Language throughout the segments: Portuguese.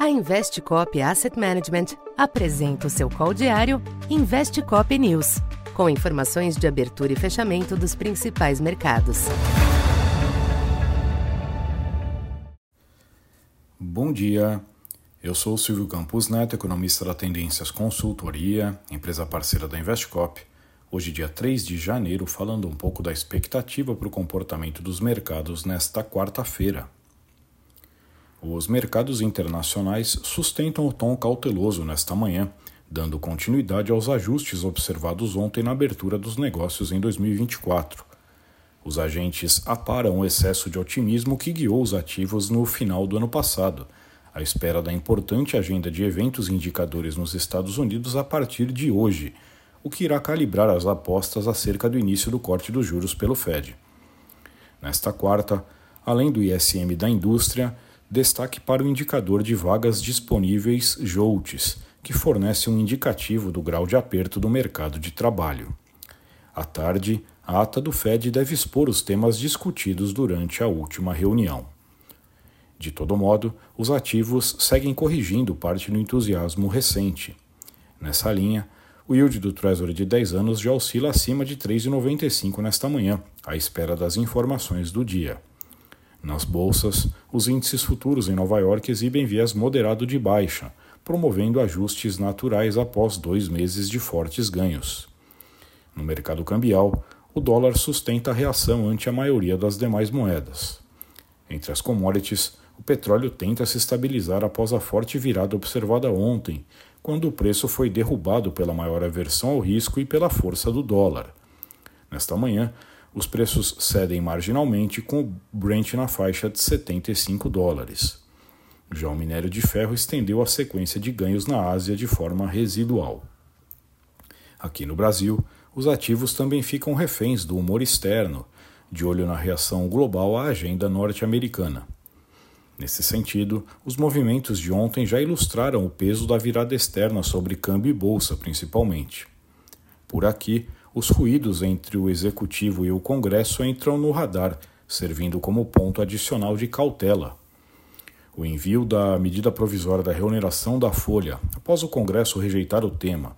A Investcop Asset Management apresenta o seu call diário Investcop News, com informações de abertura e fechamento dos principais mercados. Bom dia. Eu sou o Silvio Campos Neto, economista da Tendências Consultoria, empresa parceira da Investcop. Hoje, dia 3 de janeiro, falando um pouco da expectativa para o comportamento dos mercados nesta quarta-feira. Os mercados internacionais sustentam o tom cauteloso nesta manhã, dando continuidade aos ajustes observados ontem na abertura dos negócios em 2024. Os agentes aparam o excesso de otimismo que guiou os ativos no final do ano passado, à espera da importante agenda de eventos e indicadores nos Estados Unidos a partir de hoje, o que irá calibrar as apostas acerca do início do corte dos juros pelo Fed. Nesta quarta, além do ISM da indústria, destaque para o indicador de vagas disponíveis JOLTS, que fornece um indicativo do grau de aperto do mercado de trabalho. À tarde, a ata do Fed deve expor os temas discutidos durante a última reunião. De todo modo, os ativos seguem corrigindo parte do entusiasmo recente. Nessa linha, o yield do Treasury de 10 anos já oscila acima de 3,95 nesta manhã, à espera das informações do dia. Nas bolsas, os índices futuros em Nova York exibem viés moderado de baixa, promovendo ajustes naturais após dois meses de fortes ganhos. No mercado cambial, o dólar sustenta a reação ante a maioria das demais moedas. Entre as commodities, o petróleo tenta se estabilizar após a forte virada observada ontem, quando o preço foi derrubado pela maior aversão ao risco e pela força do dólar. Nesta manhã, os preços cedem marginalmente, com o Brent na faixa de 75 dólares. Já o minério de ferro estendeu a sequência de ganhos na Ásia de forma residual. Aqui no Brasil, os ativos também ficam reféns do humor externo, de olho na reação global à agenda norte-americana. Nesse sentido, os movimentos de ontem já ilustraram o peso da virada externa sobre câmbio e bolsa, principalmente. Por aqui, os ruídos entre o Executivo e o Congresso entram no radar, servindo como ponto adicional de cautela. O envio da medida provisória da reoneração da Folha, após o Congresso rejeitar o tema,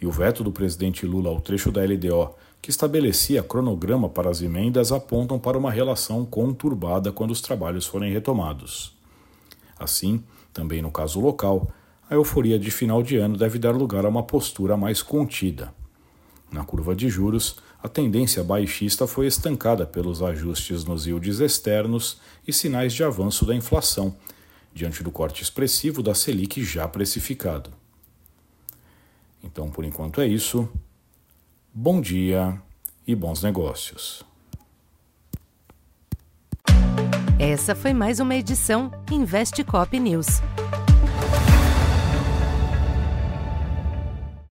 e o veto do presidente Lula ao trecho da LDO, que estabelecia cronograma para as emendas, apontam para uma relação conturbada quando os trabalhos forem retomados. Assim, também no caso local, a euforia de final de ano deve dar lugar a uma postura mais contida. Na curva de juros, a tendência baixista foi estancada pelos ajustes nos yields externos e sinais de avanço da inflação, diante do corte expressivo da Selic já precificado. Então, por enquanto é isso. Bom dia e bons negócios. Essa foi mais uma edição Investe Cop News.